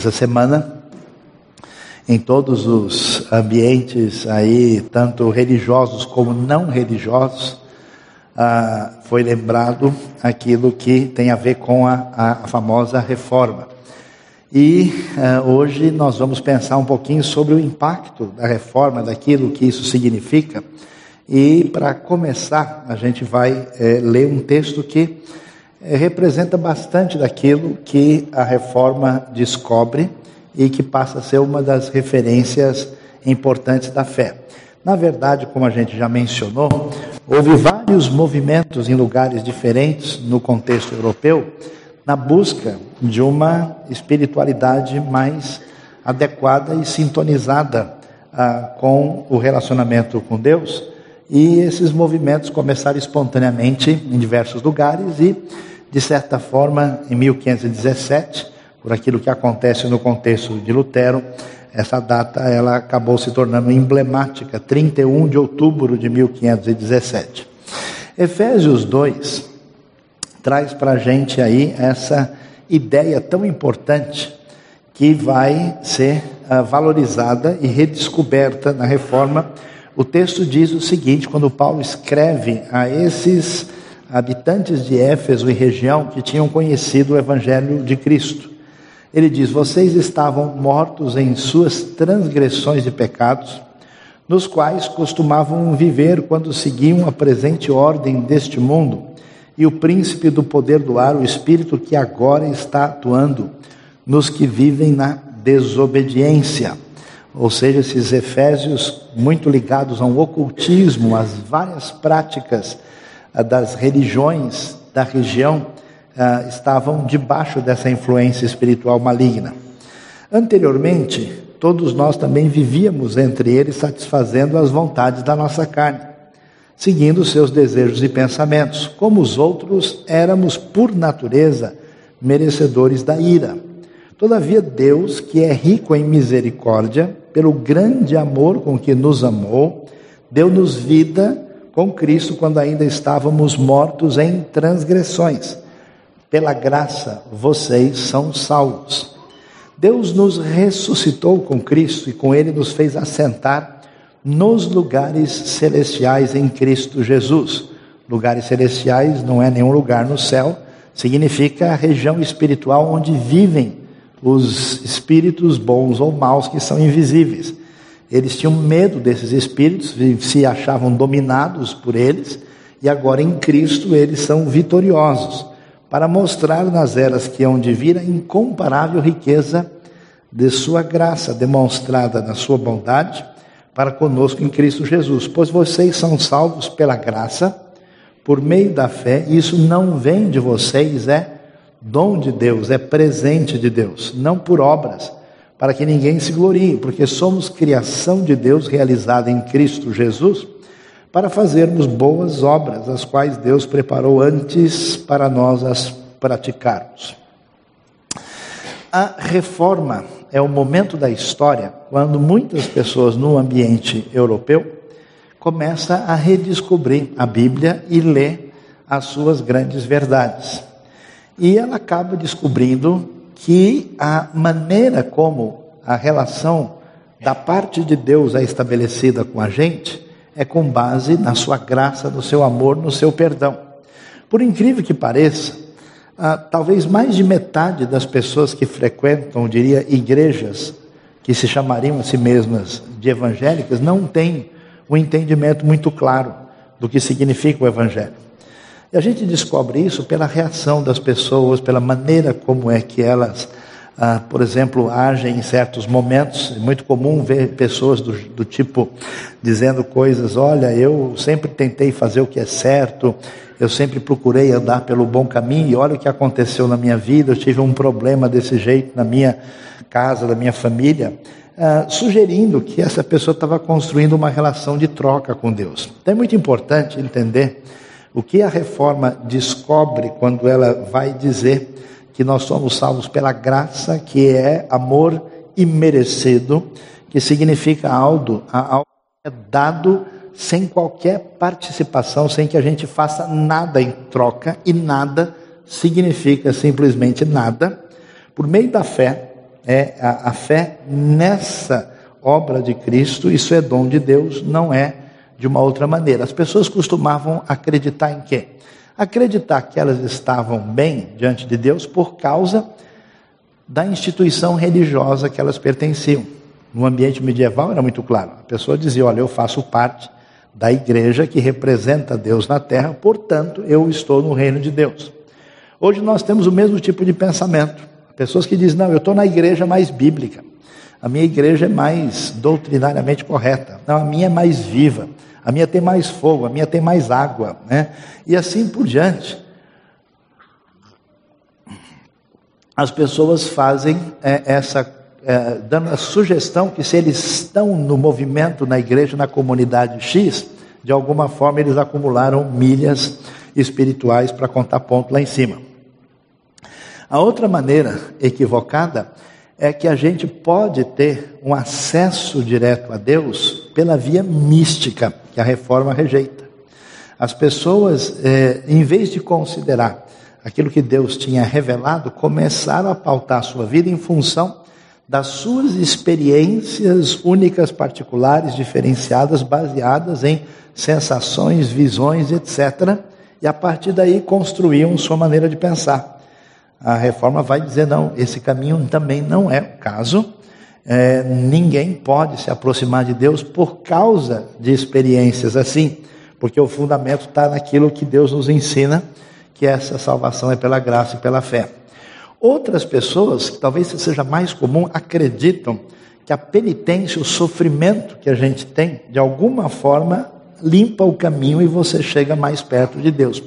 Essa semana, em todos os ambientes aí, tanto religiosos como não religiosos, ah, foi lembrado aquilo que tem a ver com a, a famosa reforma. E ah, hoje nós vamos pensar um pouquinho sobre o impacto da reforma, daquilo que isso significa. E para começar, a gente vai eh, ler um texto que representa bastante daquilo que a reforma descobre e que passa a ser uma das referências importantes da fé. Na verdade, como a gente já mencionou, houve vários movimentos em lugares diferentes no contexto europeu na busca de uma espiritualidade mais adequada e sintonizada ah, com o relacionamento com Deus. E esses movimentos começaram espontaneamente em diversos lugares e, de certa forma, em 1517, por aquilo que acontece no contexto de Lutero, essa data ela acabou se tornando emblemática, 31 de outubro de 1517. Efésios 2 traz para a gente aí essa ideia tão importante que vai ser uh, valorizada e redescoberta na reforma. O texto diz o seguinte: quando Paulo escreve a esses habitantes de Éfeso e região que tinham conhecido o Evangelho de Cristo. Ele diz: Vocês estavam mortos em suas transgressões e pecados, nos quais costumavam viver quando seguiam a presente ordem deste mundo e o príncipe do poder do ar, o espírito que agora está atuando nos que vivem na desobediência. Ou seja, esses efésios muito ligados ao ocultismo, às várias práticas ah, das religiões da região, ah, estavam debaixo dessa influência espiritual maligna. Anteriormente, todos nós também vivíamos entre eles satisfazendo as vontades da nossa carne, seguindo seus desejos e pensamentos. Como os outros, éramos por natureza merecedores da ira. Todavia, Deus, que é rico em misericórdia, pelo grande amor com que nos amou, deu-nos vida com Cristo quando ainda estávamos mortos em transgressões pela graça vocês são salvos. Deus nos ressuscitou com Cristo e com Ele nos fez assentar nos lugares celestiais em Cristo Jesus. Lugares celestiais não é nenhum lugar no céu, significa a região espiritual onde vivem os espíritos bons ou maus que são invisíveis. Eles tinham medo desses espíritos, se achavam dominados por eles, e agora em Cristo eles são vitoriosos para mostrar nas eras que hão de vir a incomparável riqueza de sua graça, demonstrada na sua bondade para conosco em Cristo Jesus. Pois vocês são salvos pela graça, por meio da fé, e isso não vem de vocês, é dom de Deus, é presente de Deus, não por obras, para que ninguém se glorie, porque somos criação de Deus realizada em Cristo Jesus para fazermos boas obras, as quais Deus preparou antes para nós as praticarmos. A reforma é o momento da história quando muitas pessoas no ambiente europeu começam a redescobrir a Bíblia e ler as suas grandes verdades. E ela acaba descobrindo que a maneira como a relação da parte de Deus é estabelecida com a gente é com base na sua graça, no seu amor, no seu perdão. Por incrível que pareça, ah, talvez mais de metade das pessoas que frequentam, diria, igrejas que se chamariam a si mesmas de evangélicas, não tem um entendimento muito claro do que significa o evangelho. E a gente descobre isso pela reação das pessoas, pela maneira como é que elas ah, por exemplo, agem em certos momentos. É muito comum ver pessoas do, do tipo dizendo coisas: Olha, eu sempre tentei fazer o que é certo, eu sempre procurei andar pelo bom caminho, e olha o que aconteceu na minha vida. Eu tive um problema desse jeito na minha casa, da minha família. Ah, sugerindo que essa pessoa estava construindo uma relação de troca com Deus. Então é muito importante entender o que a reforma descobre quando ela vai dizer que nós somos salvos pela graça, que é amor imerecido, que significa algo, algo é dado sem qualquer participação, sem que a gente faça nada em troca, e nada significa simplesmente nada. Por meio da fé, É a, a fé nessa obra de Cristo, isso é dom de Deus, não é de uma outra maneira. As pessoas costumavam acreditar em quê? Acreditar que elas estavam bem diante de Deus por causa da instituição religiosa que elas pertenciam. No ambiente medieval era muito claro. A pessoa dizia: Olha, eu faço parte da igreja que representa Deus na terra, portanto, eu estou no reino de Deus. Hoje nós temos o mesmo tipo de pensamento. Pessoas que dizem: Não, eu estou na igreja mais bíblica. A minha igreja é mais doutrinariamente correta. Não, a minha é mais viva. A minha tem mais fogo, a minha tem mais água, né? E assim por diante. As pessoas fazem é, essa, é, dando a sugestão que se eles estão no movimento, na igreja, na comunidade X, de alguma forma eles acumularam milhas espirituais para contar ponto lá em cima. A outra maneira equivocada é que a gente pode ter um acesso direto a Deus pela via mística, que a reforma rejeita. As pessoas, é, em vez de considerar aquilo que Deus tinha revelado, começaram a pautar a sua vida em função das suas experiências únicas, particulares, diferenciadas, baseadas em sensações, visões, etc. E a partir daí construíam sua maneira de pensar a reforma vai dizer: não, esse caminho também não é o caso. É, ninguém pode se aproximar de Deus por causa de experiências assim, porque o fundamento está naquilo que Deus nos ensina, que essa salvação é pela graça e pela fé. Outras pessoas, que talvez seja mais comum, acreditam que a penitência, o sofrimento que a gente tem, de alguma forma limpa o caminho e você chega mais perto de Deus.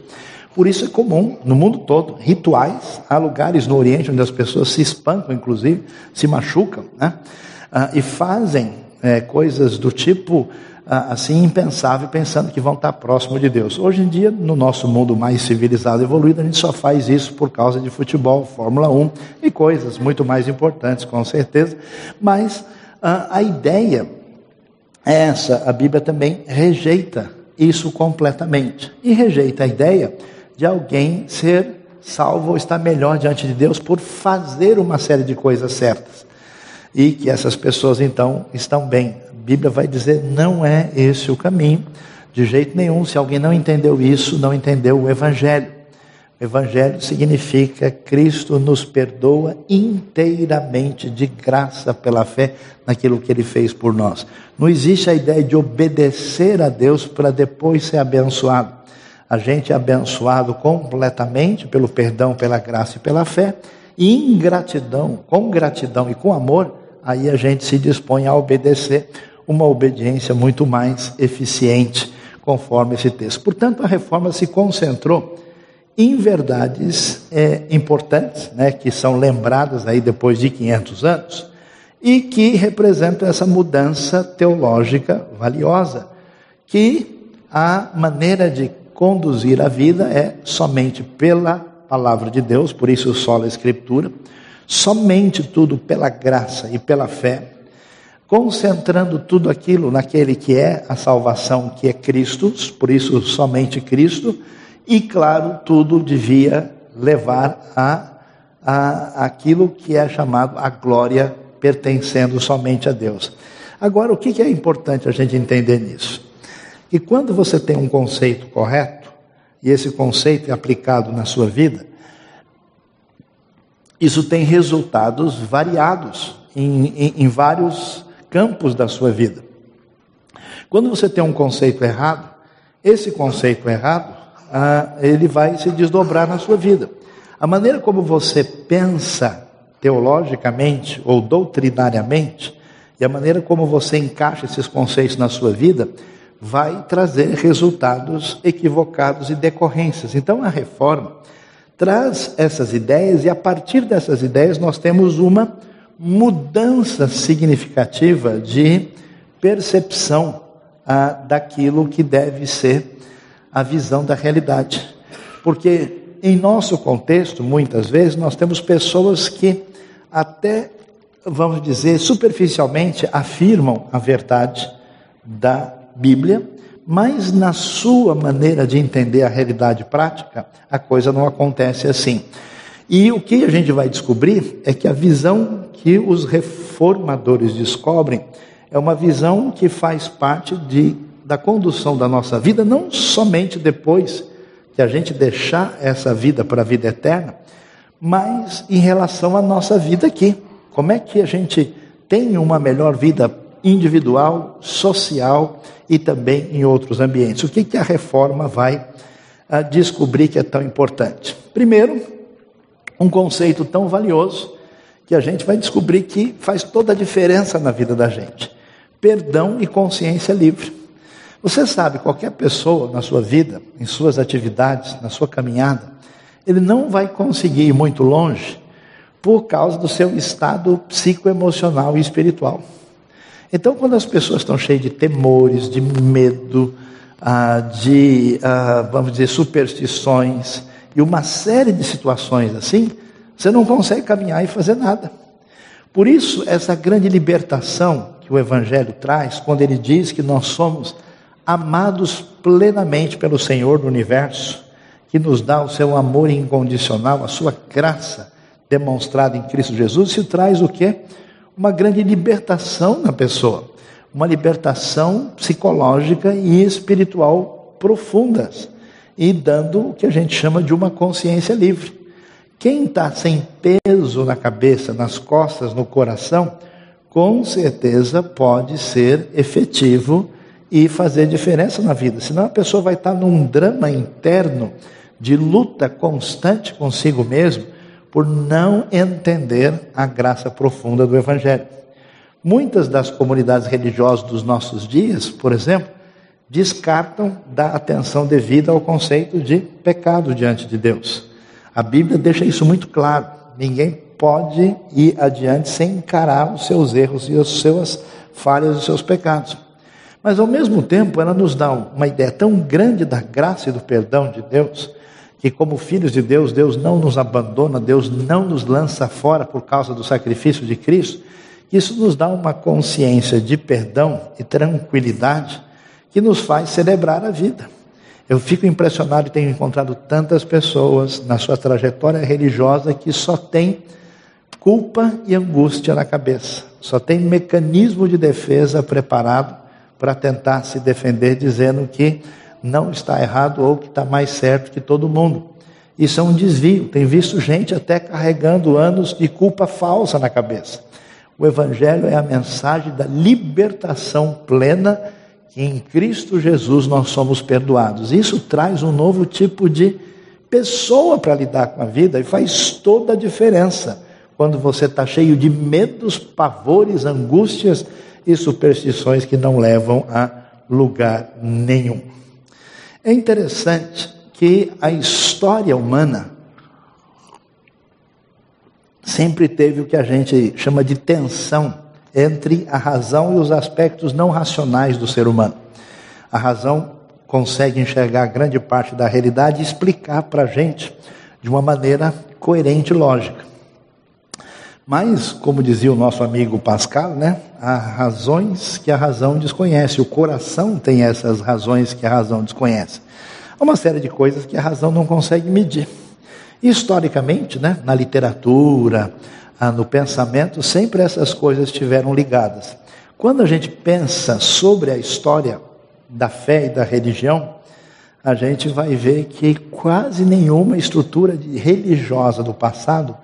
Por isso é comum no mundo todo rituais. Há lugares no Oriente onde as pessoas se espancam, inclusive, se machucam, né? Ah, e fazem é, coisas do tipo ah, assim impensável, pensando que vão estar próximo de Deus. Hoje em dia, no nosso mundo mais civilizado e evoluído, a gente só faz isso por causa de futebol, Fórmula 1 e coisas muito mais importantes, com certeza. Mas ah, a ideia é essa. A Bíblia também rejeita isso completamente e rejeita a ideia de alguém ser salvo ou estar melhor diante de Deus por fazer uma série de coisas certas. E que essas pessoas então estão bem. A Bíblia vai dizer: não é esse o caminho, de jeito nenhum. Se alguém não entendeu isso, não entendeu o Evangelho. O Evangelho significa Cristo nos perdoa inteiramente de graça pela fé naquilo que Ele fez por nós. Não existe a ideia de obedecer a Deus para depois ser abençoado a gente é abençoado completamente pelo perdão, pela graça e pela fé, e em gratidão, com gratidão e com amor, aí a gente se dispõe a obedecer uma obediência muito mais eficiente, conforme esse texto. Portanto, a reforma se concentrou em verdades é, importantes, né, que são lembradas aí depois de 500 anos, e que representam essa mudança teológica valiosa, que a maneira de conduzir a vida é somente pela palavra de Deus, por isso só a Escritura, somente tudo pela graça e pela fé, concentrando tudo aquilo naquele que é a salvação, que é Cristo, por isso somente Cristo, e claro, tudo devia levar a, a aquilo que é chamado a glória pertencendo somente a Deus. Agora, o que é importante a gente entender nisso? E quando você tem um conceito correto, e esse conceito é aplicado na sua vida, isso tem resultados variados em, em, em vários campos da sua vida. Quando você tem um conceito errado, esse conceito errado, ah, ele vai se desdobrar na sua vida. A maneira como você pensa teologicamente ou doutrinariamente, e a maneira como você encaixa esses conceitos na sua vida, vai trazer resultados equivocados e decorrências. Então a reforma traz essas ideias e a partir dessas ideias nós temos uma mudança significativa de percepção ah, daquilo que deve ser a visão da realidade. Porque em nosso contexto, muitas vezes, nós temos pessoas que até, vamos dizer, superficialmente afirmam a verdade da Bíblia, mas na sua maneira de entender a realidade prática, a coisa não acontece assim. E o que a gente vai descobrir é que a visão que os reformadores descobrem é uma visão que faz parte de, da condução da nossa vida, não somente depois que a gente deixar essa vida para a vida eterna, mas em relação à nossa vida aqui. Como é que a gente tem uma melhor vida individual, social e também em outros ambientes? O que, que a reforma vai ah, descobrir que é tão importante? Primeiro, um conceito tão valioso que a gente vai descobrir que faz toda a diferença na vida da gente: perdão e consciência livre. Você sabe, qualquer pessoa na sua vida, em suas atividades, na sua caminhada, ele não vai conseguir ir muito longe por causa do seu estado psicoemocional e espiritual. Então, quando as pessoas estão cheias de temores, de medo, ah, de, ah, vamos dizer, superstições e uma série de situações assim, você não consegue caminhar e fazer nada. Por isso, essa grande libertação que o Evangelho traz, quando ele diz que nós somos amados plenamente pelo Senhor do universo, que nos dá o seu amor incondicional, a sua graça demonstrada em Cristo Jesus, se traz o que? Uma grande libertação na pessoa, uma libertação psicológica e espiritual profundas, e dando o que a gente chama de uma consciência livre. Quem está sem peso na cabeça, nas costas, no coração, com certeza pode ser efetivo e fazer diferença na vida. Senão a pessoa vai estar num drama interno de luta constante consigo mesmo por não entender a graça profunda do Evangelho. Muitas das comunidades religiosas dos nossos dias, por exemplo, descartam da atenção devida ao conceito de pecado diante de Deus. A Bíblia deixa isso muito claro. Ninguém pode ir adiante sem encarar os seus erros e as suas falhas, os seus pecados. Mas ao mesmo tempo, ela nos dá uma ideia tão grande da graça e do perdão de Deus, que como filhos de Deus, Deus não nos abandona, Deus não nos lança fora por causa do sacrifício de Cristo, isso nos dá uma consciência de perdão e tranquilidade que nos faz celebrar a vida. Eu fico impressionado e tenho encontrado tantas pessoas na sua trajetória religiosa que só tem culpa e angústia na cabeça, só tem mecanismo de defesa preparado para tentar se defender dizendo que não está errado ou que está mais certo que todo mundo. Isso é um desvio. Tem visto gente até carregando anos de culpa falsa na cabeça. O Evangelho é a mensagem da libertação plena que em Cristo Jesus nós somos perdoados. Isso traz um novo tipo de pessoa para lidar com a vida e faz toda a diferença quando você está cheio de medos, pavores, angústias e superstições que não levam a lugar nenhum. É interessante que a história humana sempre teve o que a gente chama de tensão entre a razão e os aspectos não racionais do ser humano. A razão consegue enxergar grande parte da realidade e explicar para a gente de uma maneira coerente e lógica. Mas, como dizia o nosso amigo Pascal, né, há razões que a razão desconhece, o coração tem essas razões que a razão desconhece. Há uma série de coisas que a razão não consegue medir. Historicamente, né, na literatura, ah, no pensamento, sempre essas coisas estiveram ligadas. Quando a gente pensa sobre a história da fé e da religião, a gente vai ver que quase nenhuma estrutura religiosa do passado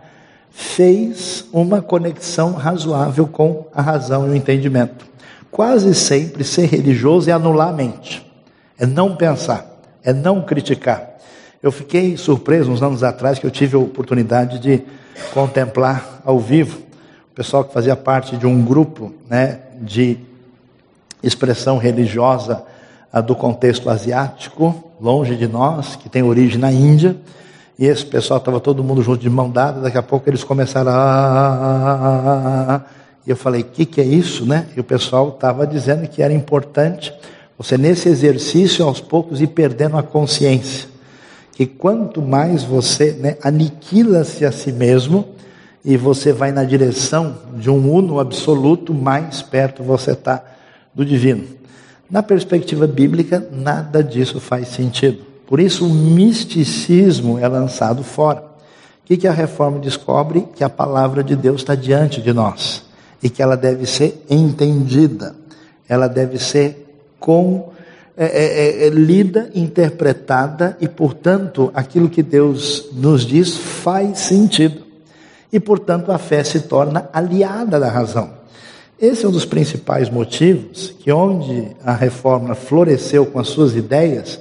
fez uma conexão razoável com a razão e o entendimento. Quase sempre ser religioso é anular a mente, é não pensar, é não criticar. Eu fiquei surpreso uns anos atrás que eu tive a oportunidade de contemplar ao vivo o pessoal que fazia parte de um grupo né, de expressão religiosa do contexto asiático, longe de nós, que tem origem na Índia e esse pessoal estava todo mundo junto de mão dada, daqui a pouco eles começaram a. E eu falei, o que, que é isso, né? E o pessoal estava dizendo que era importante você, nesse exercício, aos poucos, ir perdendo a consciência. Que quanto mais você né, aniquila-se a si mesmo e você vai na direção de um uno absoluto, mais perto você está do divino. Na perspectiva bíblica, nada disso faz sentido. Por isso o misticismo é lançado fora, que, que a reforma descobre? Que a palavra de Deus está diante de nós e que ela deve ser entendida, ela deve ser com é, é, é, é, lida, interpretada e, portanto, aquilo que Deus nos diz faz sentido. E, portanto, a fé se torna aliada da razão. Esse é um dos principais motivos que, onde a reforma floresceu com as suas ideias,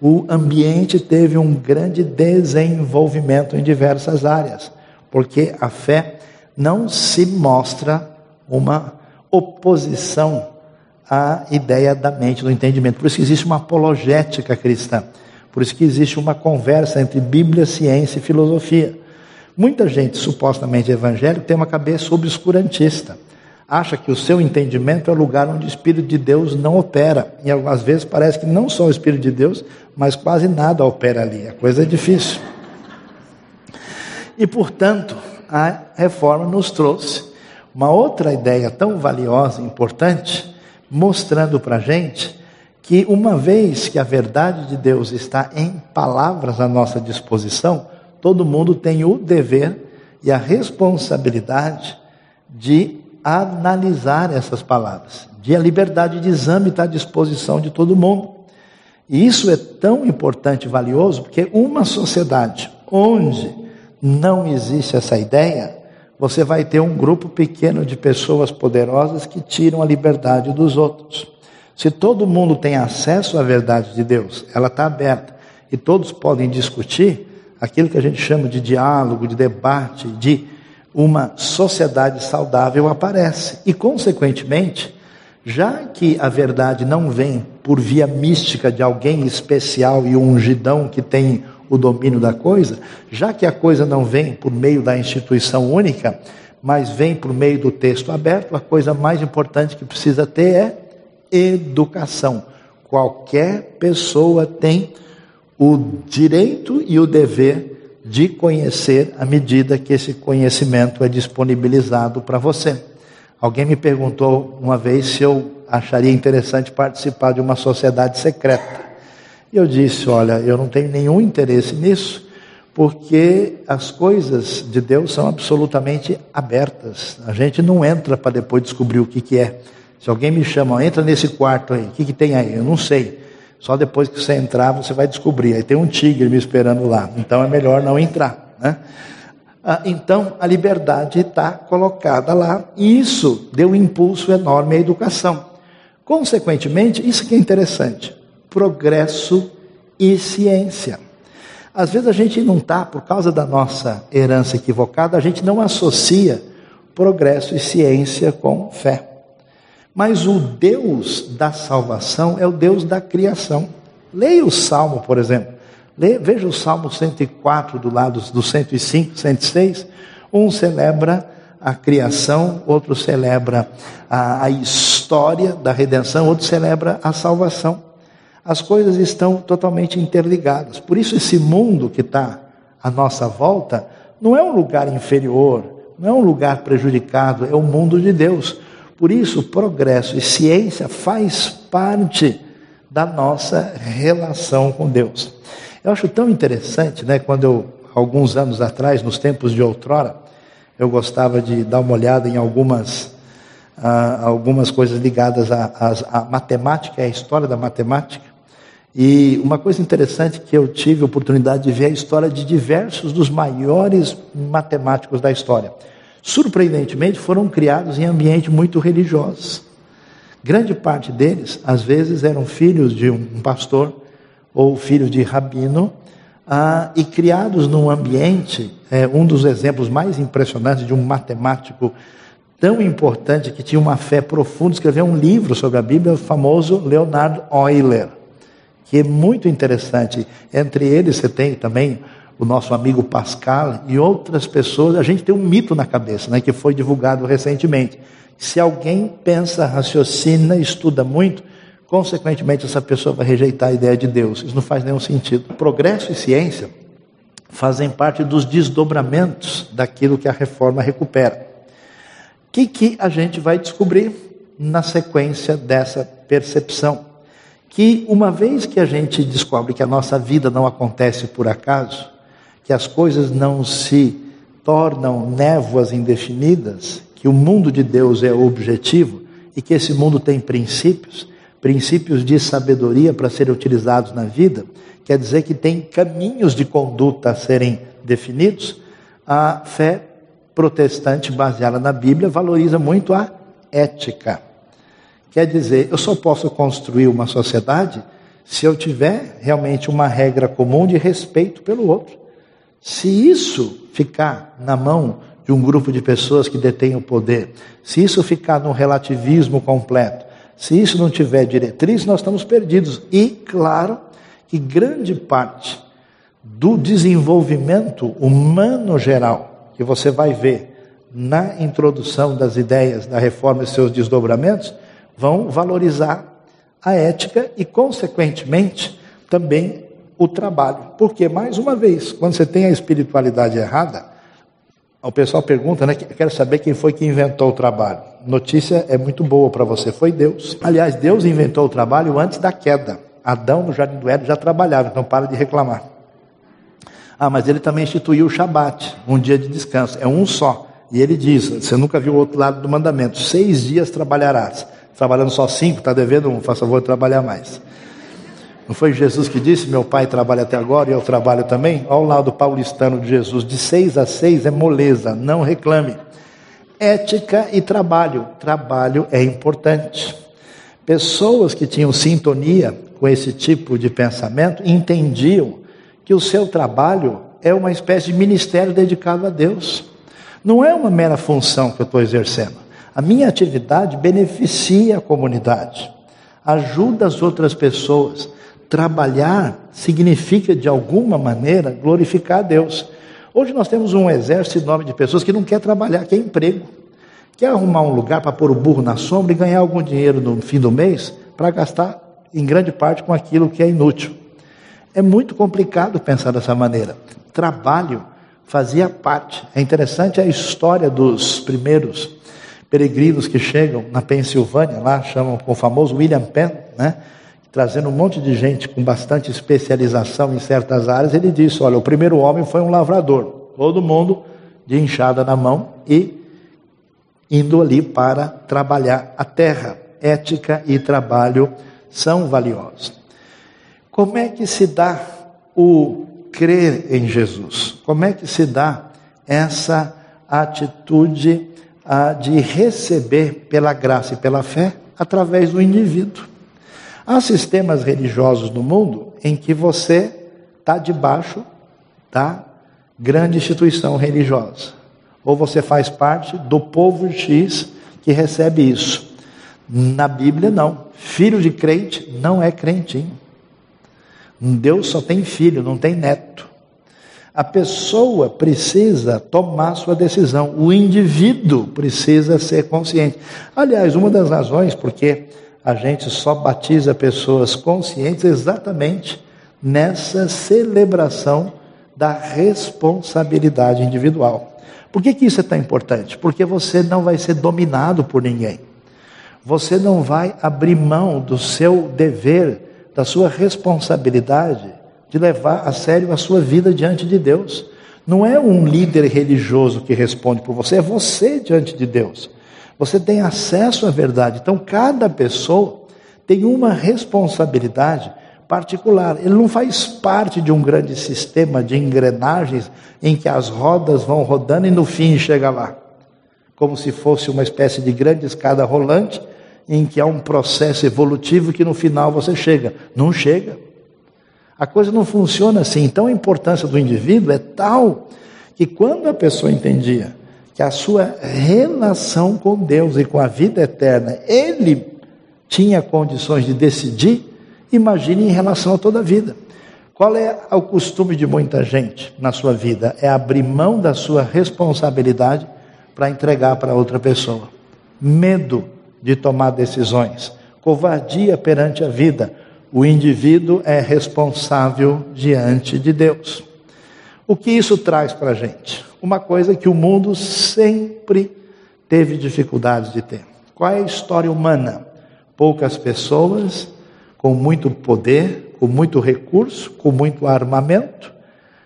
o ambiente teve um grande desenvolvimento em diversas áreas, porque a fé não se mostra uma oposição a ideia da mente, do entendimento. Por isso que existe uma apologética cristã. Por isso que existe uma conversa entre Bíblia, ciência e filosofia. Muita gente supostamente evangélica tem uma cabeça obscurantista. Acha que o seu entendimento é o lugar onde o Espírito de Deus não opera. E algumas vezes parece que não só o Espírito de Deus, mas quase nada opera ali. A coisa é difícil. E portanto, a reforma nos trouxe uma outra ideia tão valiosa e importante mostrando para a gente que uma vez que a verdade de Deus está em palavras à nossa disposição, todo mundo tem o dever e a responsabilidade de analisar essas palavras, a liberdade de exame estar à disposição de todo mundo. E isso é tão importante e valioso porque uma sociedade onde não existe essa ideia, você vai ter um grupo pequeno de pessoas poderosas que tiram a liberdade dos outros. Se todo mundo tem acesso à verdade de Deus, ela está aberta e todos podem discutir, aquilo que a gente chama de diálogo, de debate, de uma sociedade saudável aparece. E, consequentemente, já que a verdade não vem por via mística de alguém especial e ungidão que tem o domínio da coisa, já que a coisa não vem por meio da instituição única, mas vem por meio do texto aberto, a coisa mais importante que precisa ter é educação. Qualquer pessoa tem o direito e o dever de conhecer à medida que esse conhecimento é disponibilizado para você. Alguém me perguntou uma vez se eu acharia interessante participar de uma sociedade secreta. E eu disse: Olha, eu não tenho nenhum interesse nisso, porque as coisas de Deus são absolutamente abertas. A gente não entra para depois descobrir o que, que é. Se alguém me chama, entra nesse quarto aí, o que, que tem aí? Eu não sei. Só depois que você entrar, você vai descobrir. Aí tem um tigre me esperando lá. Então é melhor não entrar. Né? Ah, então a liberdade está colocada lá. E isso deu um impulso enorme à educação. Consequentemente, isso que é interessante progresso e ciência. Às vezes a gente não está, por causa da nossa herança equivocada, a gente não associa progresso e ciência com fé. Mas o Deus da salvação é o Deus da criação. Leia o Salmo, por exemplo. Leia, veja o Salmo 104 do lado do 105, 106. Um celebra a criação, outro celebra a, a história da redenção, outro celebra a salvação as coisas estão totalmente interligadas. Por isso, esse mundo que está à nossa volta não é um lugar inferior, não é um lugar prejudicado, é o mundo de Deus. Por isso, progresso e ciência faz parte da nossa relação com Deus. Eu acho tão interessante, né, quando eu, alguns anos atrás, nos tempos de outrora, eu gostava de dar uma olhada em algumas, uh, algumas coisas ligadas à matemática, à história da matemática. E uma coisa interessante que eu tive a oportunidade de ver é a história de diversos dos maiores matemáticos da história. Surpreendentemente, foram criados em ambientes muito religiosos. Grande parte deles, às vezes, eram filhos de um pastor ou filhos de rabino, ah, e criados num ambiente, é, um dos exemplos mais impressionantes de um matemático tão importante que tinha uma fé profunda, escreveu um livro sobre a Bíblia, o famoso Leonard Euler que é muito interessante. Entre eles você tem também o nosso amigo Pascal e outras pessoas. A gente tem um mito na cabeça, né, que foi divulgado recentemente. Se alguém pensa, raciocina, estuda muito, consequentemente essa pessoa vai rejeitar a ideia de Deus. Isso não faz nenhum sentido. Progresso e ciência fazem parte dos desdobramentos daquilo que a reforma recupera. O que, que a gente vai descobrir na sequência dessa percepção? que uma vez que a gente descobre que a nossa vida não acontece por acaso, que as coisas não se tornam névoas indefinidas, que o mundo de Deus é objetivo e que esse mundo tem princípios, princípios de sabedoria para serem utilizados na vida, quer dizer que tem caminhos de conduta a serem definidos. A fé protestante baseada na Bíblia valoriza muito a ética. Quer dizer, eu só posso construir uma sociedade se eu tiver realmente uma regra comum de respeito pelo outro. Se isso ficar na mão de um grupo de pessoas que detém o poder, se isso ficar no relativismo completo, se isso não tiver diretriz, nós estamos perdidos. E, claro, que grande parte do desenvolvimento humano geral, que você vai ver na introdução das ideias da reforma e seus desdobramentos, vão valorizar a ética e, consequentemente, também o trabalho. Porque, mais uma vez, quando você tem a espiritualidade errada, o pessoal pergunta, né? Quero saber quem foi que inventou o trabalho. Notícia é muito boa para você, foi Deus. Aliás, Deus inventou o trabalho antes da queda. Adão no jardim do Éden já trabalhava, então para de reclamar. Ah, mas ele também instituiu o Shabat, um dia de descanso. É um só. E ele diz: você nunca viu o outro lado do mandamento. Seis dias trabalharás. Trabalhando só cinco, está devendo um, faz favor de trabalhar mais. Não foi Jesus que disse: Meu pai trabalha até agora e eu trabalho também? Olha o lado paulistano de Jesus: de seis a seis é moleza, não reclame. Ética e trabalho. Trabalho é importante. Pessoas que tinham sintonia com esse tipo de pensamento entendiam que o seu trabalho é uma espécie de ministério dedicado a Deus. Não é uma mera função que eu estou exercendo. A minha atividade beneficia a comunidade, ajuda as outras pessoas Trabalhar significa, de alguma maneira, glorificar a Deus. Hoje nós temos um exército enorme de pessoas que não quer trabalhar, quer emprego. Quer arrumar um lugar para pôr o burro na sombra e ganhar algum dinheiro no fim do mês para gastar, em grande parte, com aquilo que é inútil. É muito complicado pensar dessa maneira. Trabalho fazia parte. É interessante a história dos primeiros peregrinos que chegam na Pensilvânia, lá chamam com o famoso William Penn, né? Trazendo um monte de gente com bastante especialização em certas áreas, ele disse: Olha, o primeiro homem foi um lavrador, todo mundo de enxada na mão e indo ali para trabalhar a terra. Ética e trabalho são valiosos. Como é que se dá o crer em Jesus? Como é que se dá essa atitude de receber pela graça e pela fé através do indivíduo? Há sistemas religiosos no mundo em que você está debaixo da grande instituição religiosa. Ou você faz parte do povo X que recebe isso. Na Bíblia, não. Filho de crente não é crentinho. Deus só tem filho, não tem neto. A pessoa precisa tomar sua decisão, o indivíduo precisa ser consciente. Aliás, uma das razões porque a gente só batiza pessoas conscientes exatamente nessa celebração da responsabilidade individual. Por que, que isso é tão importante? Porque você não vai ser dominado por ninguém. Você não vai abrir mão do seu dever, da sua responsabilidade de levar a sério a sua vida diante de Deus. Não é um líder religioso que responde por você, é você diante de Deus. Você tem acesso à verdade. Então, cada pessoa tem uma responsabilidade particular. Ele não faz parte de um grande sistema de engrenagens em que as rodas vão rodando e no fim chega lá. Como se fosse uma espécie de grande escada rolante em que há um processo evolutivo que no final você chega. Não chega. A coisa não funciona assim. Então a importância do indivíduo é tal que quando a pessoa entendia que a sua relação com Deus e com a vida eterna, ele tinha condições de decidir, imagine em relação a toda a vida. Qual é o costume de muita gente na sua vida? É abrir mão da sua responsabilidade para entregar para outra pessoa. Medo de tomar decisões, covardia perante a vida. O indivíduo é responsável diante de Deus. O que isso traz para a gente? uma coisa que o mundo sempre teve dificuldades de ter. Qual é a história humana? Poucas pessoas com muito poder, com muito recurso, com muito armamento,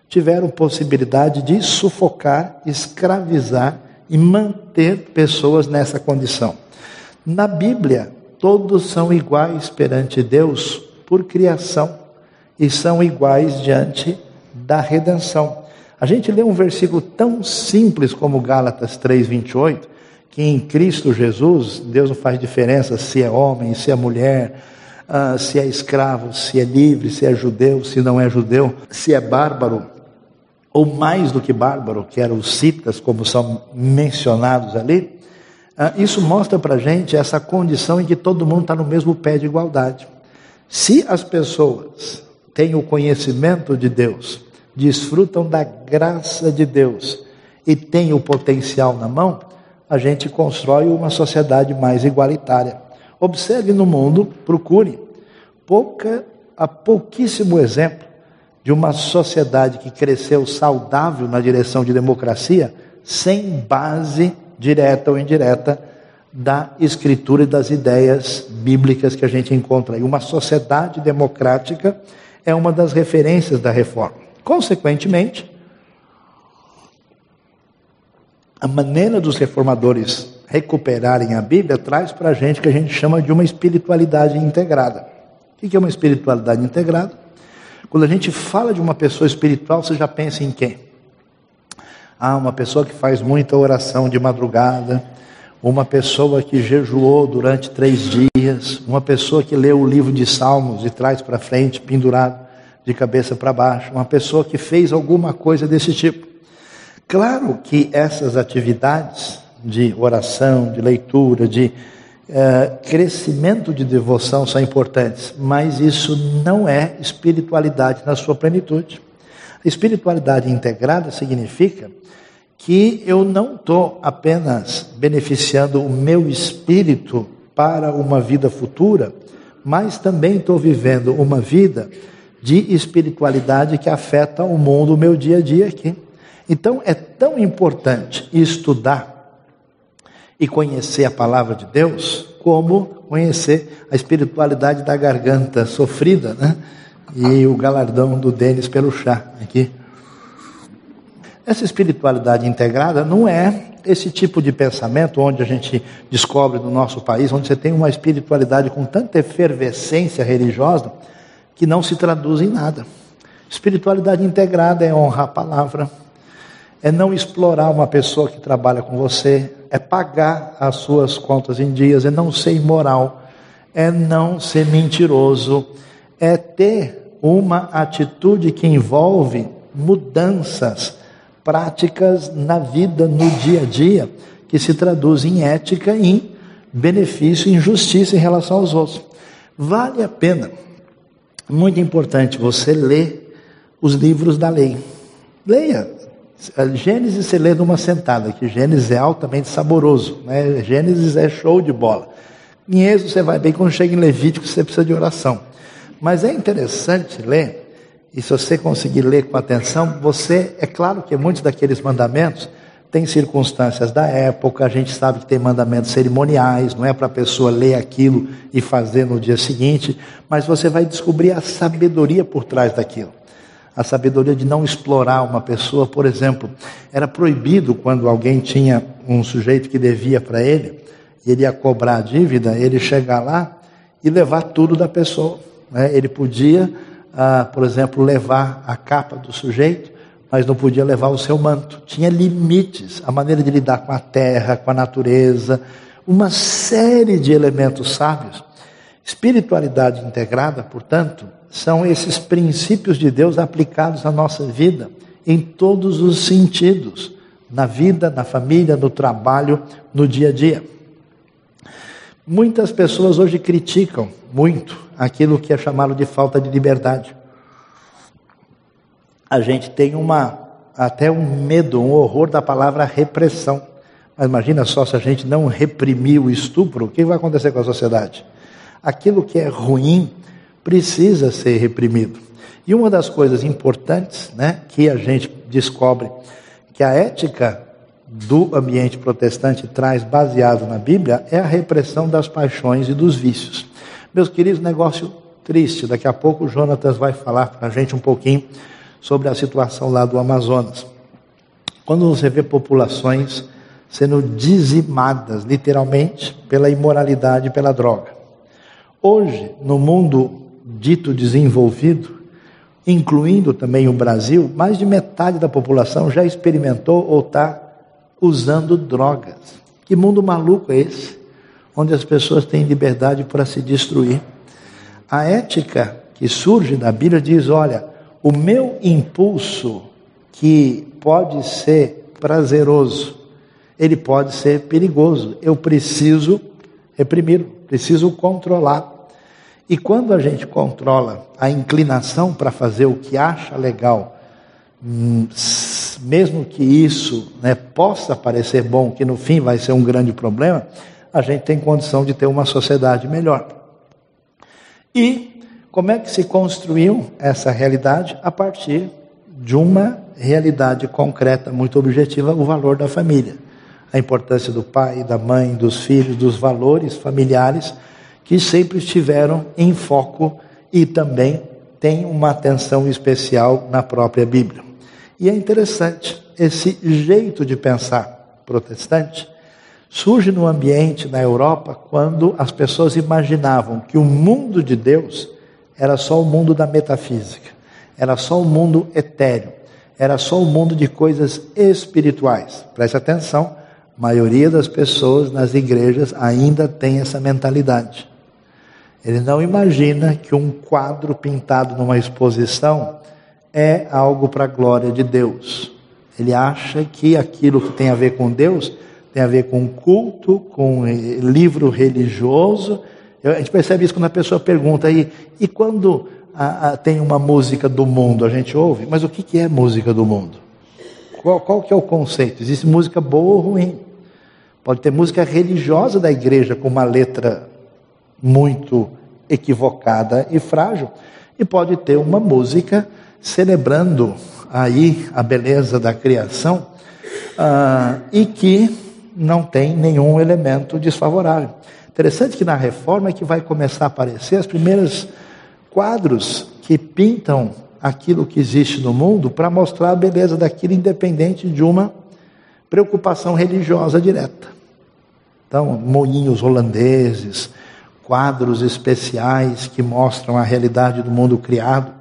tiveram possibilidade de sufocar, escravizar e manter pessoas nessa condição. Na Bíblia, todos são iguais perante Deus por criação e são iguais diante da redenção. A gente lê um versículo tão simples como Gálatas 3:28, que em Cristo Jesus Deus não faz diferença se é homem, se é mulher, uh, se é escravo, se é livre, se é judeu, se não é judeu, se é bárbaro, ou mais do que bárbaro, que eram os citas, como são mencionados ali. Uh, isso mostra para a gente essa condição em que todo mundo está no mesmo pé de igualdade. Se as pessoas têm o conhecimento de Deus, desfrutam da graça de Deus e têm o potencial na mão, a gente constrói uma sociedade mais igualitária. Observe no mundo, procure pouca, há pouquíssimo exemplo de uma sociedade que cresceu saudável na direção de democracia sem base direta ou indireta da escritura e das ideias bíblicas que a gente encontra aí. Uma sociedade democrática é uma das referências da reforma. Consequentemente, a maneira dos reformadores recuperarem a Bíblia traz para a gente o que a gente chama de uma espiritualidade integrada. O que é uma espiritualidade integrada? Quando a gente fala de uma pessoa espiritual, você já pensa em quem? Ah, uma pessoa que faz muita oração de madrugada, uma pessoa que jejuou durante três dias, uma pessoa que leu o livro de Salmos e traz para frente, pendurado de cabeça para baixo, uma pessoa que fez alguma coisa desse tipo. Claro que essas atividades de oração, de leitura, de uh, crescimento de devoção são importantes, mas isso não é espiritualidade na sua plenitude. Espiritualidade integrada significa que eu não estou apenas beneficiando o meu espírito para uma vida futura, mas também estou vivendo uma vida de espiritualidade que afeta o mundo, o meu dia a dia aqui. Então é tão importante estudar e conhecer a palavra de Deus como conhecer a espiritualidade da garganta sofrida, né? E o galardão do Denis pelo chá aqui. Essa espiritualidade integrada não é esse tipo de pensamento onde a gente descobre no nosso país, onde você tem uma espiritualidade com tanta efervescência religiosa, que não se traduz em nada. Espiritualidade integrada é honrar a palavra, é não explorar uma pessoa que trabalha com você, é pagar as suas contas em dias, é não ser imoral, é não ser mentiroso, é ter uma atitude que envolve mudanças práticas na vida, no dia a dia, que se traduz em ética, em benefício, em justiça em relação aos outros. Vale a pena muito importante você ler os livros da lei. Leia. Gênesis você lê numa sentada, que Gênesis é altamente saboroso. Né? Gênesis é show de bola. Em Êxodo você vai bem, quando chega em Levítico você precisa de oração. Mas é interessante ler, e se você conseguir ler com atenção, você, é claro que muitos daqueles mandamentos tem circunstâncias da época, a gente sabe que tem mandamentos cerimoniais, não é para a pessoa ler aquilo e fazer no dia seguinte, mas você vai descobrir a sabedoria por trás daquilo. A sabedoria de não explorar uma pessoa, por exemplo, era proibido quando alguém tinha um sujeito que devia para ele, e ele ia cobrar a dívida, ele chegar lá e levar tudo da pessoa. Né? Ele podia, ah, por exemplo, levar a capa do sujeito, mas não podia levar o seu manto. Tinha limites, a maneira de lidar com a terra, com a natureza, uma série de elementos sábios. Espiritualidade integrada, portanto, são esses princípios de Deus aplicados à nossa vida em todos os sentidos, na vida, na família, no trabalho, no dia a dia. Muitas pessoas hoje criticam muito aquilo que é chamado de falta de liberdade a gente tem uma até um medo, um horror da palavra repressão. Mas imagina só se a gente não reprimir o estupro, o que vai acontecer com a sociedade? Aquilo que é ruim precisa ser reprimido. E uma das coisas importantes, né, que a gente descobre que a ética do ambiente protestante traz baseado na Bíblia é a repressão das paixões e dos vícios. Meus queridos, negócio triste. Daqui a pouco o Jonatas vai falar para a gente um pouquinho sobre a situação lá do Amazonas. Quando você vê populações sendo dizimadas, literalmente, pela imoralidade e pela droga. Hoje, no mundo dito desenvolvido, incluindo também o Brasil, mais de metade da população já experimentou ou está usando drogas. Que mundo maluco é esse? Onde as pessoas têm liberdade para se destruir. A ética que surge da Bíblia diz: olha, o meu impulso, que pode ser prazeroso, ele pode ser perigoso. Eu preciso reprimir, preciso controlar. E quando a gente controla a inclinação para fazer o que acha legal, hum, mesmo que isso né, possa parecer bom, que no fim vai ser um grande problema, a gente tem condição de ter uma sociedade melhor. E como é que se construiu essa realidade? A partir de uma realidade concreta, muito objetiva, o valor da família. A importância do pai, da mãe, dos filhos, dos valores familiares que sempre estiveram em foco e também tem uma atenção especial na própria Bíblia. E é interessante, esse jeito de pensar protestante surge no ambiente na Europa quando as pessoas imaginavam que o mundo de Deus era só o mundo da metafísica, era só o mundo etéreo, era só o mundo de coisas espirituais. Preste atenção, a maioria das pessoas nas igrejas ainda tem essa mentalidade. Ele não imagina que um quadro pintado numa exposição é algo para a glória de Deus. Ele acha que aquilo que tem a ver com Deus tem a ver com culto, com livro religioso. A gente percebe isso quando a pessoa pergunta aí, e quando a, a, tem uma música do mundo, a gente ouve, mas o que, que é música do mundo? Qual, qual que é o conceito? Existe música boa ou ruim? Pode ter música religiosa da igreja com uma letra muito equivocada e frágil. E pode ter uma música celebrando aí a beleza da criação uh, e que não tem nenhum elemento desfavorável. Interessante que na reforma é que vai começar a aparecer os primeiros quadros que pintam aquilo que existe no mundo para mostrar a beleza daquilo independente de uma preocupação religiosa direta. Então, moinhos holandeses, quadros especiais que mostram a realidade do mundo criado,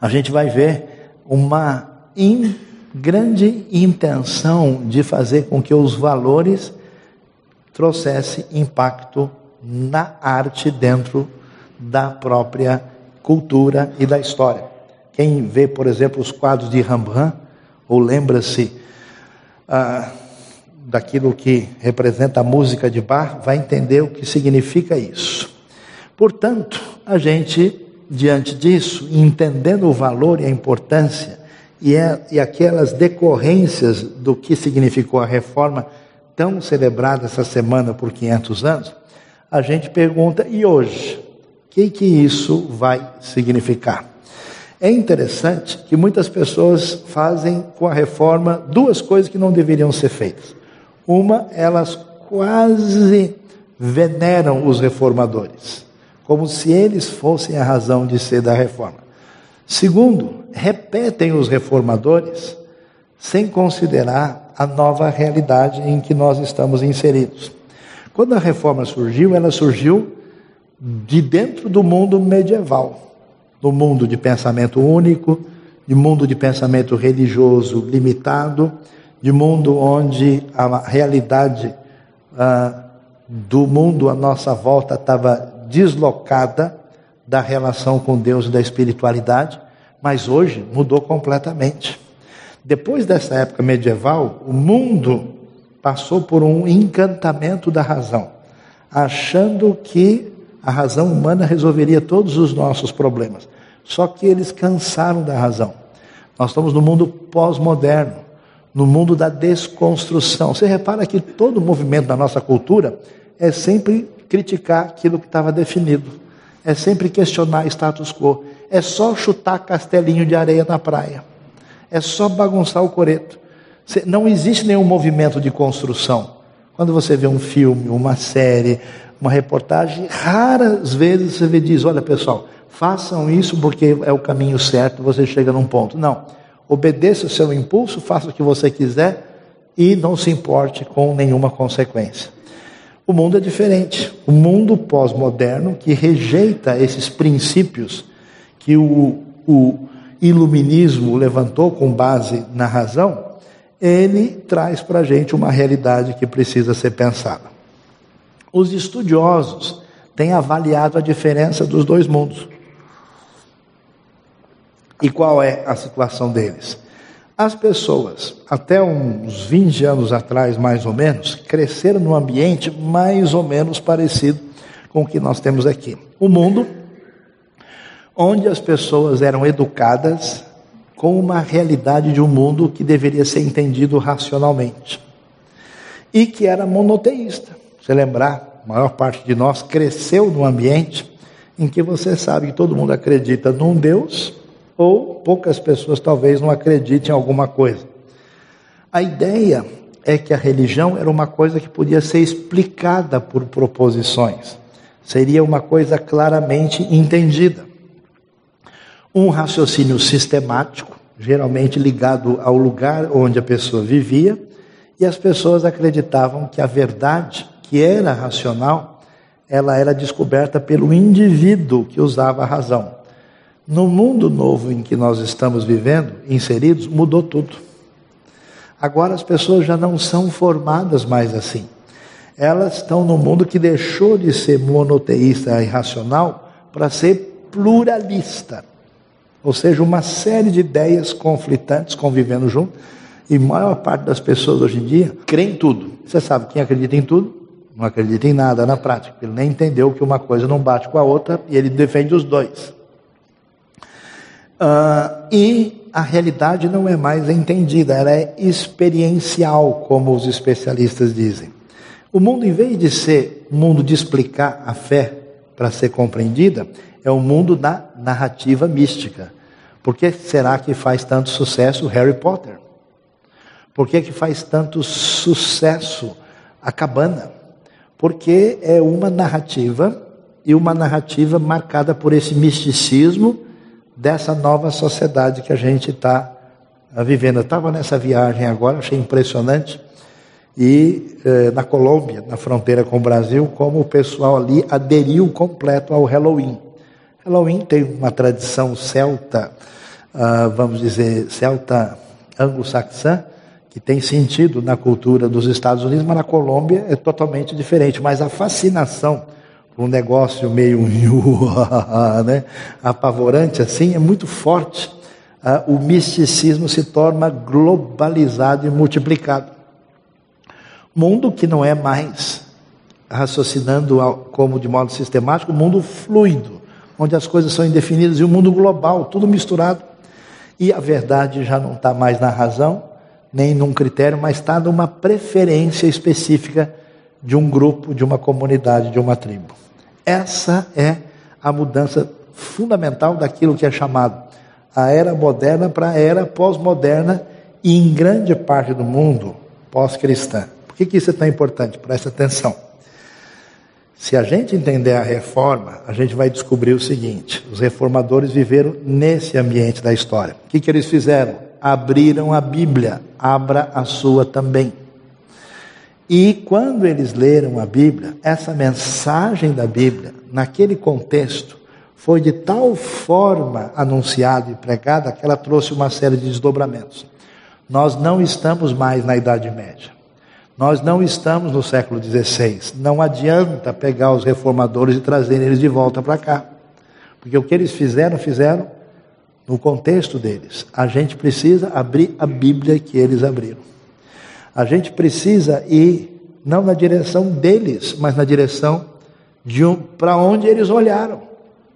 a gente vai ver uma in, grande intenção de fazer com que os valores trouxessem impacto na arte dentro da própria cultura e da história. Quem vê, por exemplo, os quadros de Rembrandt, ou lembra-se ah, daquilo que representa a música de Bach, vai entender o que significa isso. Portanto, a gente, diante disso, entendendo o valor e a importância e, é, e aquelas decorrências do que significou a reforma tão celebrada essa semana por 500 anos, a gente pergunta, e hoje? O que, que isso vai significar? É interessante que muitas pessoas fazem com a reforma duas coisas que não deveriam ser feitas. Uma, elas quase veneram os reformadores, como se eles fossem a razão de ser da reforma. Segundo, repetem os reformadores sem considerar a nova realidade em que nós estamos inseridos. Quando a reforma surgiu, ela surgiu de dentro do mundo medieval, do mundo de pensamento único, de mundo de pensamento religioso limitado, de mundo onde a realidade ah, do mundo à nossa volta estava deslocada da relação com Deus e da espiritualidade, mas hoje mudou completamente. Depois dessa época medieval, o mundo passou por um encantamento da razão, achando que a razão humana resolveria todos os nossos problemas. Só que eles cansaram da razão. Nós estamos no mundo pós-moderno no mundo da desconstrução. Você repara que todo movimento da nossa cultura é sempre criticar aquilo que estava definido, é sempre questionar status quo, é só chutar castelinho de areia na praia, é só bagunçar o coreto. Não existe nenhum movimento de construção. Quando você vê um filme, uma série, uma reportagem, raras vezes você vê diz, olha pessoal, façam isso porque é o caminho certo, você chega num ponto. Não. Obedeça o seu impulso, faça o que você quiser e não se importe com nenhuma consequência. O mundo é diferente. O mundo pós-moderno que rejeita esses princípios que o, o iluminismo levantou com base na razão, ele traz para a gente uma realidade que precisa ser pensada. Os estudiosos têm avaliado a diferença dos dois mundos. E qual é a situação deles? As pessoas, até uns 20 anos atrás, mais ou menos, cresceram num ambiente mais ou menos parecido com o que nós temos aqui. O mundo onde as pessoas eram educadas com uma realidade de um mundo que deveria ser entendido racionalmente e que era monoteísta. Você lembrar, a maior parte de nós cresceu num ambiente em que você sabe que todo mundo acredita num Deus ou poucas pessoas talvez não acreditem em alguma coisa. A ideia é que a religião era uma coisa que podia ser explicada por proposições, seria uma coisa claramente entendida. Um raciocínio sistemático, geralmente ligado ao lugar onde a pessoa vivia, e as pessoas acreditavam que a verdade, que era racional, ela era descoberta pelo indivíduo que usava a razão. No mundo novo em que nós estamos vivendo, inseridos, mudou tudo. Agora as pessoas já não são formadas mais assim. Elas estão no mundo que deixou de ser monoteísta e racional para ser pluralista. Ou seja, uma série de ideias conflitantes convivendo junto. E a maior parte das pessoas hoje em dia crê em tudo. Você sabe, quem acredita em tudo, não acredita em nada na prática. Ele nem entendeu que uma coisa não bate com a outra e ele defende os dois. Uh, e a realidade não é mais entendida, ela é experiencial, como os especialistas dizem. O mundo, em vez de ser um mundo de explicar a fé para ser compreendida, é um mundo da narrativa mística. Por que será que faz tanto sucesso Harry Potter? Por que, que faz tanto sucesso a cabana? Porque é uma narrativa e uma narrativa marcada por esse misticismo dessa nova sociedade que a gente está ah, vivendo. Eu estava nessa viagem agora, achei impressionante. E eh, na Colômbia, na fronteira com o Brasil, como o pessoal ali aderiu completo ao Halloween. Halloween tem uma tradição celta, ah, vamos dizer, celta anglo-saxã, que tem sentido na cultura dos Estados Unidos, mas na Colômbia é totalmente diferente. Mas a fascinação um negócio meio né, apavorante assim, é muito forte. Ah, o misticismo se torna globalizado e multiplicado. Mundo que não é mais raciocinando como de modo sistemático, mundo fluido, onde as coisas são indefinidas, e o mundo global, tudo misturado. E a verdade já não está mais na razão, nem num critério, mas está numa preferência específica de um grupo, de uma comunidade, de uma tribo. Essa é a mudança fundamental daquilo que é chamado a era moderna para a era pós-moderna e em grande parte do mundo pós-cristã. Por que, que isso é tão importante? Presta atenção. Se a gente entender a reforma, a gente vai descobrir o seguinte: os reformadores viveram nesse ambiente da história. O que, que eles fizeram? Abriram a Bíblia, abra a sua também. E quando eles leram a Bíblia, essa mensagem da Bíblia, naquele contexto, foi de tal forma anunciada e pregada que ela trouxe uma série de desdobramentos. Nós não estamos mais na Idade Média. Nós não estamos no século XVI. Não adianta pegar os reformadores e trazer eles de volta para cá. Porque o que eles fizeram, fizeram no contexto deles. A gente precisa abrir a Bíblia que eles abriram. A gente precisa ir não na direção deles, mas na direção de um, para onde eles olharam,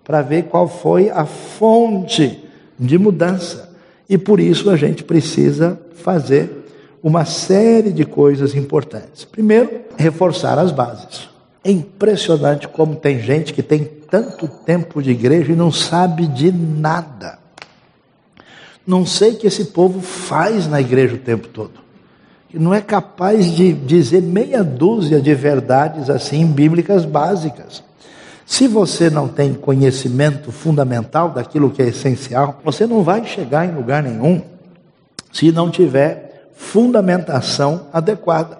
para ver qual foi a fonte de mudança. E por isso a gente precisa fazer uma série de coisas importantes. Primeiro, reforçar as bases. É impressionante como tem gente que tem tanto tempo de igreja e não sabe de nada. Não sei o que esse povo faz na igreja o tempo todo não é capaz de dizer meia dúzia de verdades assim bíblicas básicas. Se você não tem conhecimento fundamental daquilo que é essencial, você não vai chegar em lugar nenhum se não tiver fundamentação adequada.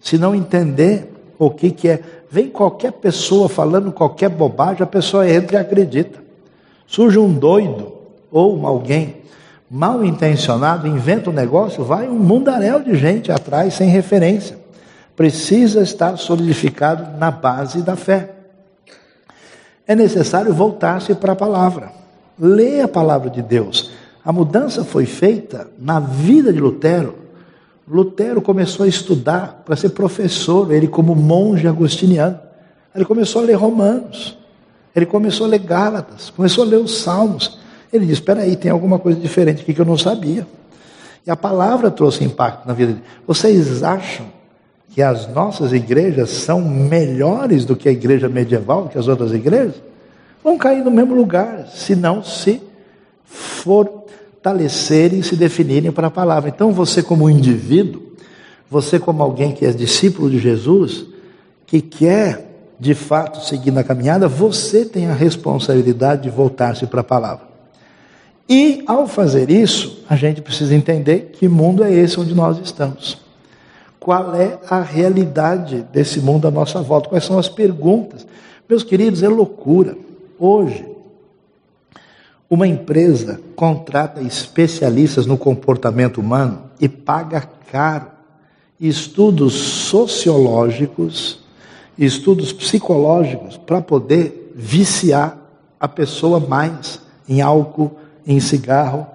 Se não entender o que, que é. Vem qualquer pessoa falando qualquer bobagem, a pessoa entra e acredita. Surge um doido ou alguém mal intencionado, inventa um negócio, vai um mundaréu de gente atrás sem referência. Precisa estar solidificado na base da fé é necessário voltar-se para a palavra. Ler a palavra de Deus. A mudança foi feita na vida de Lutero. Lutero começou a estudar para ser professor, ele como monge agostiniano. Ele começou a ler Romanos. Ele começou a ler Gálatas, começou a ler os Salmos. Ele disse: Espera aí, tem alguma coisa diferente aqui que eu não sabia. E a palavra trouxe impacto na vida dele. Vocês acham que as nossas igrejas são melhores do que a igreja medieval, que as outras igrejas, vão cair no mesmo lugar, se não se fortalecerem e se definirem para a palavra. Então, você, como indivíduo, você, como alguém que é discípulo de Jesus, que quer de fato seguir na caminhada, você tem a responsabilidade de voltar-se para a palavra. E ao fazer isso, a gente precisa entender que mundo é esse onde nós estamos qual é a realidade desse mundo à nossa volta, quais são as perguntas. Meus queridos, é loucura. Hoje, uma empresa contrata especialistas no comportamento humano e paga caro estudos sociológicos, estudos psicológicos para poder viciar a pessoa mais em álcool, em cigarro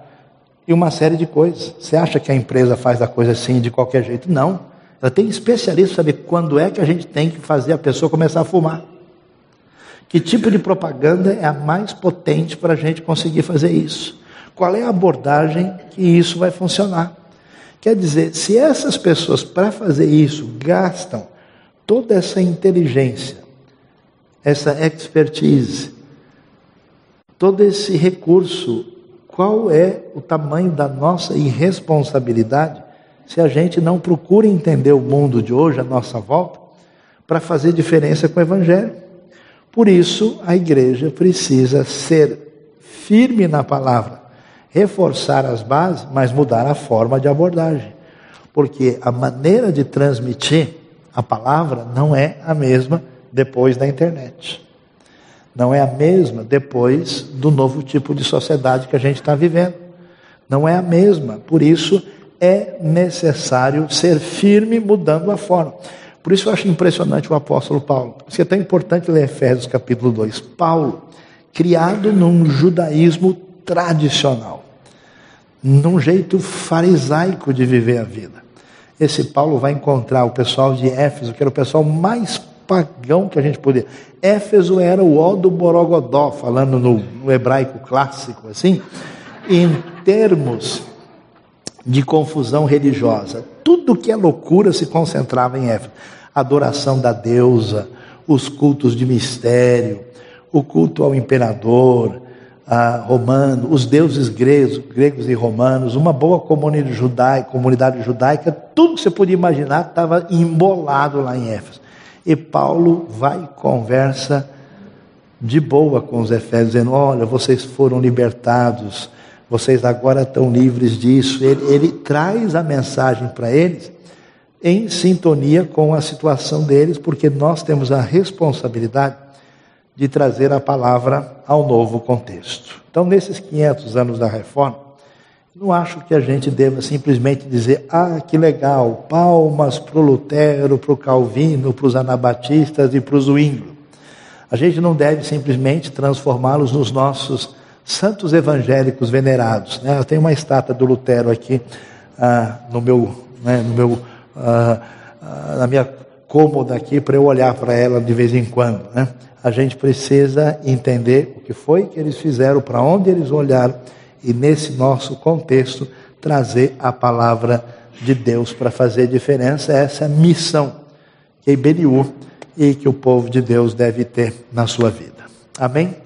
e uma série de coisas. Você acha que a empresa faz a coisa assim de qualquer jeito? Não. Ela tem especialista para saber quando é que a gente tem que fazer a pessoa começar a fumar. Que tipo de propaganda é a mais potente para a gente conseguir fazer isso? Qual é a abordagem que isso vai funcionar? Quer dizer, se essas pessoas, para fazer isso, gastam toda essa inteligência, essa expertise, todo esse recurso, qual é o tamanho da nossa irresponsabilidade se a gente não procura entender o mundo de hoje à nossa volta para fazer diferença com o Evangelho. Por isso, a igreja precisa ser firme na palavra, reforçar as bases, mas mudar a forma de abordagem. Porque a maneira de transmitir a palavra não é a mesma depois da internet. Não é a mesma depois do novo tipo de sociedade que a gente está vivendo. Não é a mesma. Por isso, é necessário ser firme mudando a forma. Por isso eu acho impressionante o apóstolo Paulo. Isso é tão importante ler Efésios capítulo 2. Paulo, criado num judaísmo tradicional, num jeito farisaico de viver a vida. Esse Paulo vai encontrar o pessoal de Éfeso, que era o pessoal mais pagão que a gente podia. Éfeso era o ó do Borogodó, falando no, no hebraico clássico, assim, em termos de confusão religiosa. Tudo que é loucura se concentrava em Éfeso. Adoração da deusa, os cultos de mistério, o culto ao imperador romano, os deuses gregos, gregos e romanos, uma boa comunidade judaica, comunidade judaica, tudo que você podia imaginar estava embolado lá em Éfeso. E Paulo vai e conversa de boa com os Efésios, dizendo: Olha, vocês foram libertados vocês agora estão livres disso. Ele, ele traz a mensagem para eles em sintonia com a situação deles, porque nós temos a responsabilidade de trazer a palavra ao novo contexto. Então, nesses 500 anos da reforma, não acho que a gente deva simplesmente dizer: ah, que legal, palmas para o Lutero, para o Calvino, para os anabatistas e para os Zwingli. A gente não deve simplesmente transformá-los nos nossos santos evangélicos venerados. Né? Eu tenho uma estátua do Lutero aqui ah, no meu, né, no meu, ah, ah, na minha cômoda aqui para eu olhar para ela de vez em quando. Né? A gente precisa entender o que foi que eles fizeram, para onde eles olharam e nesse nosso contexto trazer a palavra de Deus para fazer diferença. Essa é a missão que IBNU e que o povo de Deus deve ter na sua vida. Amém?